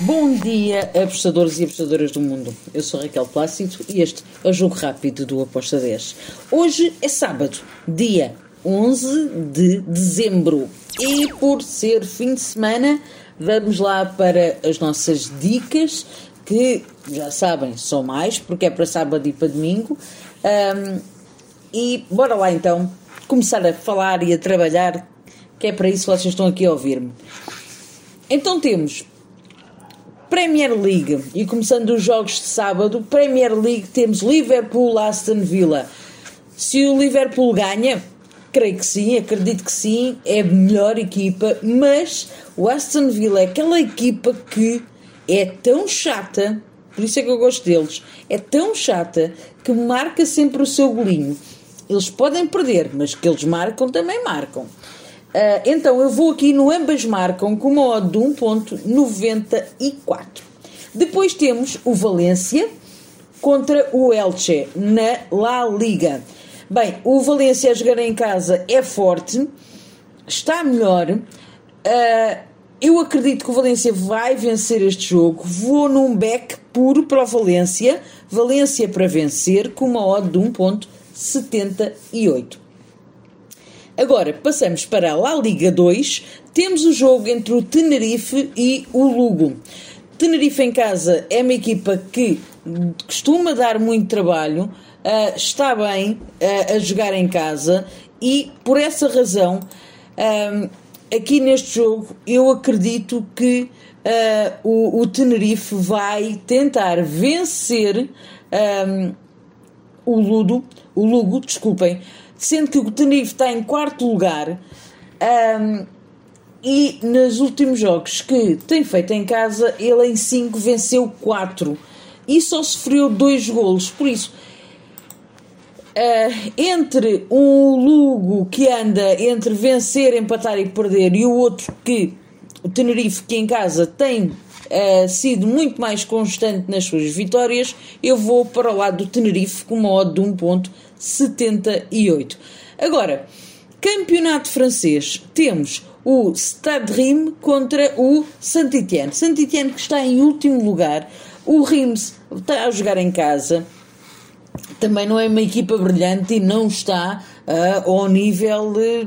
Bom dia, apostadores e apostadoras do mundo. Eu sou Raquel Plácido e este é o Jogo Rápido do Aposta 10. Hoje é sábado, dia 11 de dezembro. E por ser fim de semana, vamos lá para as nossas dicas, que já sabem, são mais, porque é para sábado e para domingo. Um, e bora lá então começar a falar e a trabalhar, que é para isso que vocês estão aqui a ouvir-me. Então temos Premier League, e começando os jogos de sábado, Premier League temos Liverpool Aston Villa. Se o Liverpool ganha, creio que sim, acredito que sim, é a melhor equipa, mas o Aston Villa é aquela equipa que é tão chata, por isso é que eu gosto deles, é tão chata que marca sempre o seu golinho. Eles podem perder, mas que eles marcam também marcam. Uh, então eu vou aqui no ambas marcam com uma odd de 1.94. Depois temos o Valência contra o Elche na La Liga. Bem, o Valência a jogar em casa é forte, está melhor. Uh, eu acredito que o Valência vai vencer este jogo. Vou num back puro para o Valência. Valência para vencer com uma odd de 1.78. Agora, passamos para a La Liga 2. Temos o jogo entre o Tenerife e o Lugo. Tenerife em casa é uma equipa que costuma dar muito trabalho, uh, está bem uh, a jogar em casa e, por essa razão, uh, aqui neste jogo eu acredito que o, o, Tenerife vai tentar vencer o Ludo, o Lugo, desculpem, sendo que o Tenerife está em quarto lugar um, e nos últimos jogos que tem feito em casa, ele em 5 venceu 4 e só sofreu 2 golos. Por isso, uh, entre um Lugo que anda entre vencer, empatar e perder e o outro que o Tenerife que em casa tem uh, sido muito mais constante nas suas vitórias, eu vou para o lado do Tenerife com uma odd de 1.78. Agora, campeonato francês, temos o Stade Reims contra o Saint-Étienne. Saint-Étienne que está em último lugar, o Reims está a jogar em casa, também não é uma equipa brilhante e não está uh, ao nível de,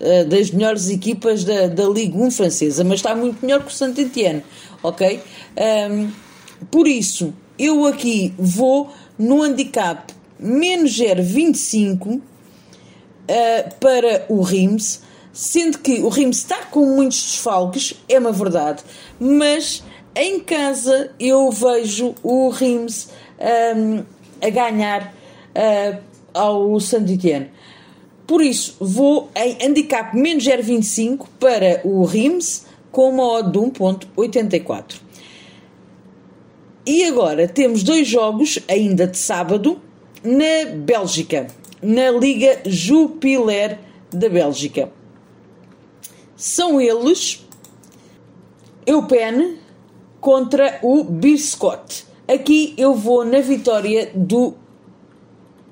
uh, das melhores equipas da, da Ligue 1 francesa, mas está muito melhor que o Saint-Étienne, ok? Um, por isso, eu aqui vou no handicap menos 0,25 uh, para o Rims, sendo que o Rims está com muitos desfalques, é uma verdade, mas em casa eu vejo o Rims um, a ganhar uh, ao Saint-Étienne. Por isso, vou em handicap menos 0,25 para o Rims com uma odd de 1.84. E agora temos dois jogos ainda de sábado na Bélgica, na Liga Jupiler da Bélgica. São eles Eupen contra o Biscott. Aqui eu vou na vitória do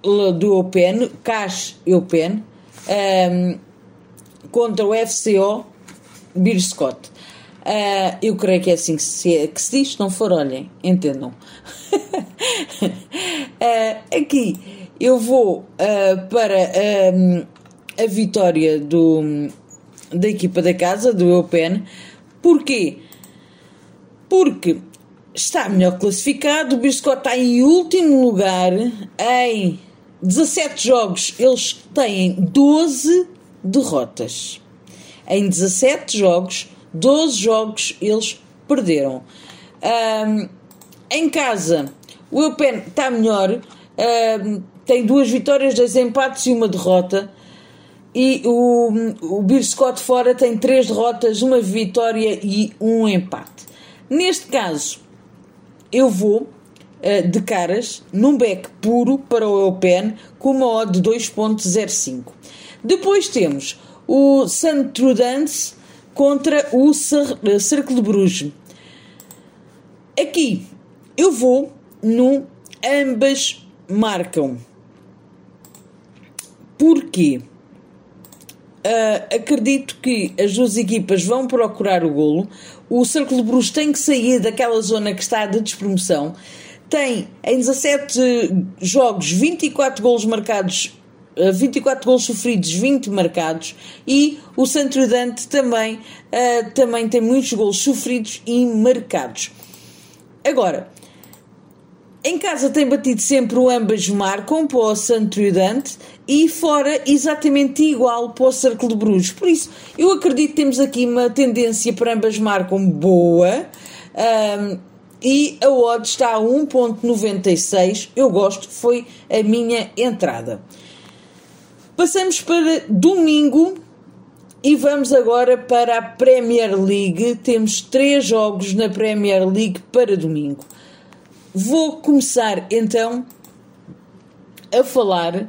do Eupen, Cash Eupen, um, contra o FCO Biscott. Uh, eu creio que é assim que se, que se diz, se não for, olhem, entendam. uh, aqui eu vou uh, para a vitória do, da equipa da casa, do Eupen. Porquê? Porque está melhor classificado, o Biscott está em último lugar em 17 jogos, eles têm 12 derrotas. Em 17 jogos, 12 jogos eles perderam. Um, em casa, o Eupen está melhor, um, tem duas vitórias, dois empates e uma derrota. E o, o Beer Scott fora tem três derrotas, uma vitória e um empate. Neste caso, eu vou de caras num back puro para o Eupen com uma odd de 2.05. Depois temos o Saint Trudance contra o Cercle de Bruges. Aqui eu vou no ambas marcam. Porquê? Uh, acredito que as duas equipas vão procurar o golo. o Círculo de Bruges tem que sair daquela zona que está de despromoção. Tem em 17 jogos 24 golos marcados 24 gols sofridos, 20 marcados e o Santo Dante também, uh, também tem muitos gols sofridos e marcados. Agora, em casa tem batido sempre o ambas marcam para o Santo Dante e fora exatamente igual para o Cercle de Bruges. Por isso, eu acredito que temos aqui uma tendência para ambas marcam boa. Um, e a odd está a 1.96. Eu gosto, foi a minha entrada. Passamos para domingo e vamos agora para a Premier League. Temos três jogos na Premier League para domingo. Vou começar então a falar uh,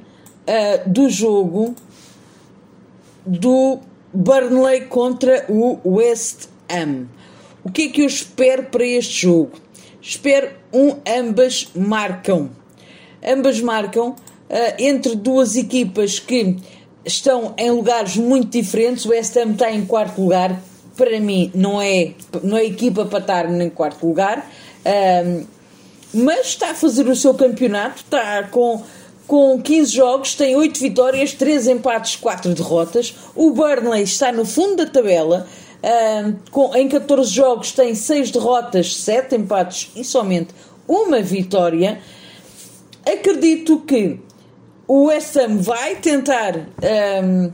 do jogo do Burnley contra o West Ham. O que é que eu espero para este jogo? Espero um ambas marcam. Ambas marcam uh, entre duas equipas que estão em lugares muito diferentes. O West Ham está em quarto lugar. Para mim, não é, não é equipa para estar em quarto lugar. Uh, mas está a fazer o seu campeonato, está com, com 15 jogos, tem 8 vitórias, 3 empates, 4 derrotas. O Burnley está no fundo da tabela, em 14 jogos tem 6 derrotas, 7 empates e somente uma vitória. Acredito que o West Ham vai tentar um,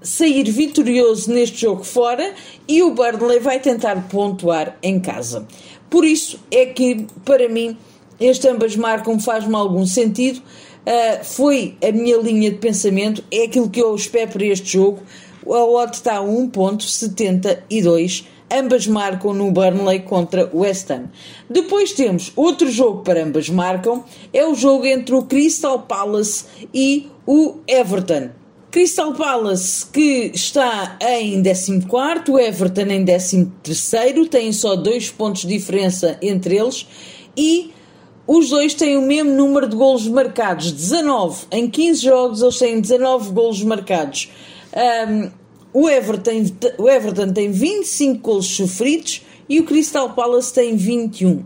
sair vitorioso neste jogo fora e o Burnley vai tentar pontuar em casa. Por isso é que, para mim, este ambas marcam faz-me algum sentido. Uh, foi a minha linha de pensamento, é aquilo que eu espero para este jogo. A odd está a 1.72 ambas marcam no Burnley contra o West Ham. Depois temos outro jogo para ambas marcam, é o jogo entre o Crystal Palace e o Everton. Crystal Palace que está em 14, o Everton em 13, têm só dois pontos de diferença entre eles e os dois têm o mesmo número de golos marcados, 19. Em 15 jogos eles têm 19 golos marcados. Um, o Everton, o Everton tem 25 gols sofridos e o Crystal Palace tem 21. Uh,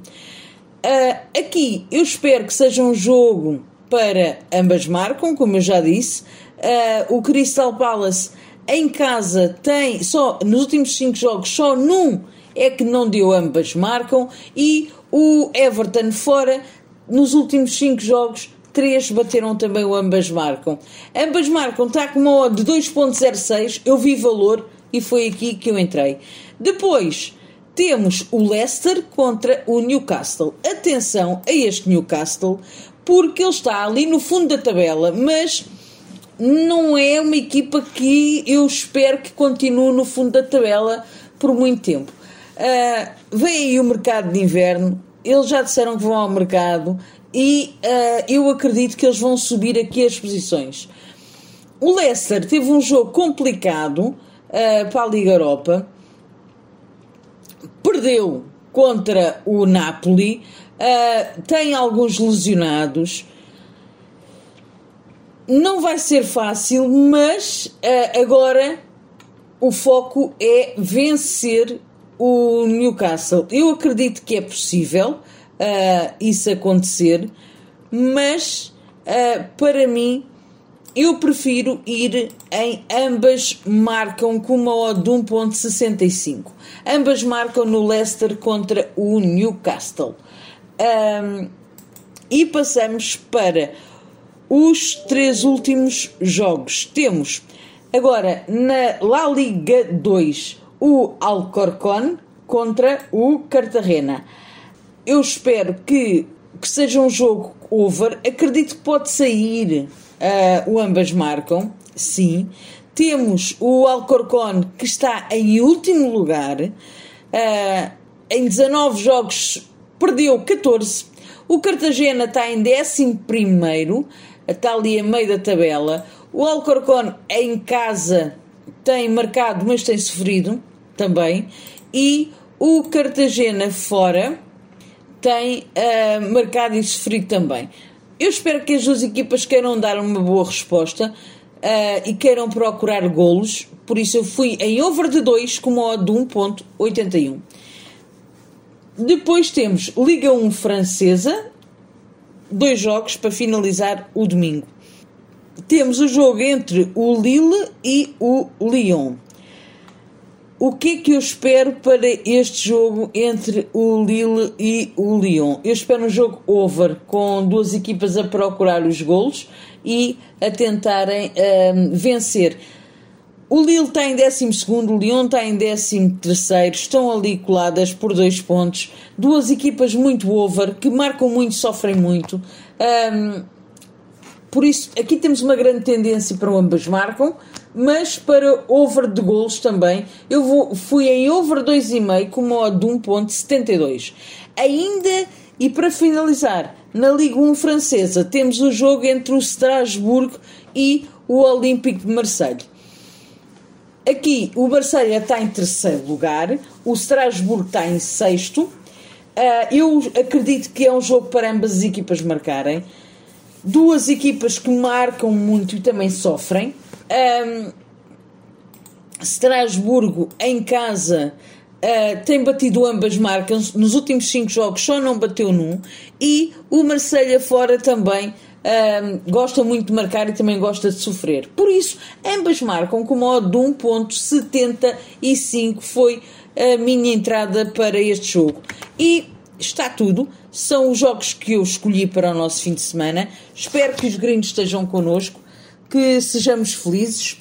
ah, aqui eu espero que seja um jogo para ambas marcam, como eu já disse. Uh, o Crystal Palace em casa tem só nos últimos 5 jogos, só num é que não deu ambas marcam e o Everton fora nos últimos 5 jogos três bateram também o ambas marcam. Ambas marcam, está com uma de 2.06, eu vi valor e foi aqui que eu entrei. Depois temos o Leicester contra o Newcastle. Atenção a este Newcastle, porque ele está ali no fundo da tabela, mas não é uma equipa que eu espero que continue no fundo da tabela por muito tempo. Uh, vem aí o mercado de inverno, eles já disseram que vão ao mercado, e uh, eu acredito que eles vão subir aqui as posições. O Leicester teve um jogo complicado uh, para a Liga Europa, perdeu contra o Napoli, uh, tem alguns lesionados. Não vai ser fácil, mas agora o foco é vencer o Newcastle. Eu acredito que é possível uh, isso acontecer, mas uh, para mim eu prefiro ir em ambas marcam com uma odd de 1.65. Ambas marcam no Leicester contra o Newcastle. Um, e passamos para os três últimos jogos. Temos agora na La Liga 2 o Alcorcón contra o Cartagena eu espero que, que seja um jogo over. Acredito que pode sair uh, o ambas marcam, sim. Temos o Alcorcón que está em último lugar, uh, em 19 jogos perdeu 14. O Cartagena está em 11, está ali a meio da tabela. O Alcorcón em casa tem marcado, mas tem sofrido também. E o Cartagena fora tem uh, marcado e sofrido também. Eu espero que as duas equipas queiram dar uma boa resposta. e queiram procurar golos, por isso eu fui em over de 2 com modo de 1.81. Depois temos Liga 1 francesa, dois jogos para finalizar o domingo. Temos o jogo entre o Lille e o Lyon. O que é que eu espero para este jogo entre o Lille e o Lyon? Eu espero um jogo over, com duas equipas a procurar os golos e a tentarem um, vencer. O Lille está em 12, o Lyon está em 13, estão ali coladas por dois pontos. Duas equipas muito over, que marcam muito, sofrem muito. Um, por isso, aqui temos uma grande tendência para ambas marcam, mas para over de gols também. Eu vou, fui em over 2,5 com modo de 1,72. Ainda, e para finalizar, na Liga 1 francesa, temos o jogo entre o Strasbourg e o Olympique de Marseille. Aqui o Marselha está em terceiro lugar, o Strasbourg está em sexto. Uh, eu acredito que é um jogo para ambas as equipas marcarem. Duas equipas que marcam muito e também sofrem. Um, Strasburgo em casa uh, tem batido ambas marcas. Nos últimos cinco jogos só não bateu num. E o Marselha fora também um, gosta muito de marcar e também gosta de sofrer. Por isso, ambas marcam com modo de 1.75 foi a minha entrada para este jogo. E está tudo. São os jogos que eu escolhi para o nosso fim de semana. Espero que os gringos estejam connosco, que sejamos felizes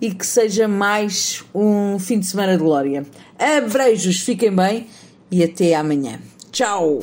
e que seja mais um fim de semana de glória. Abreijos, fiquem bem e até amanhã. Tchau!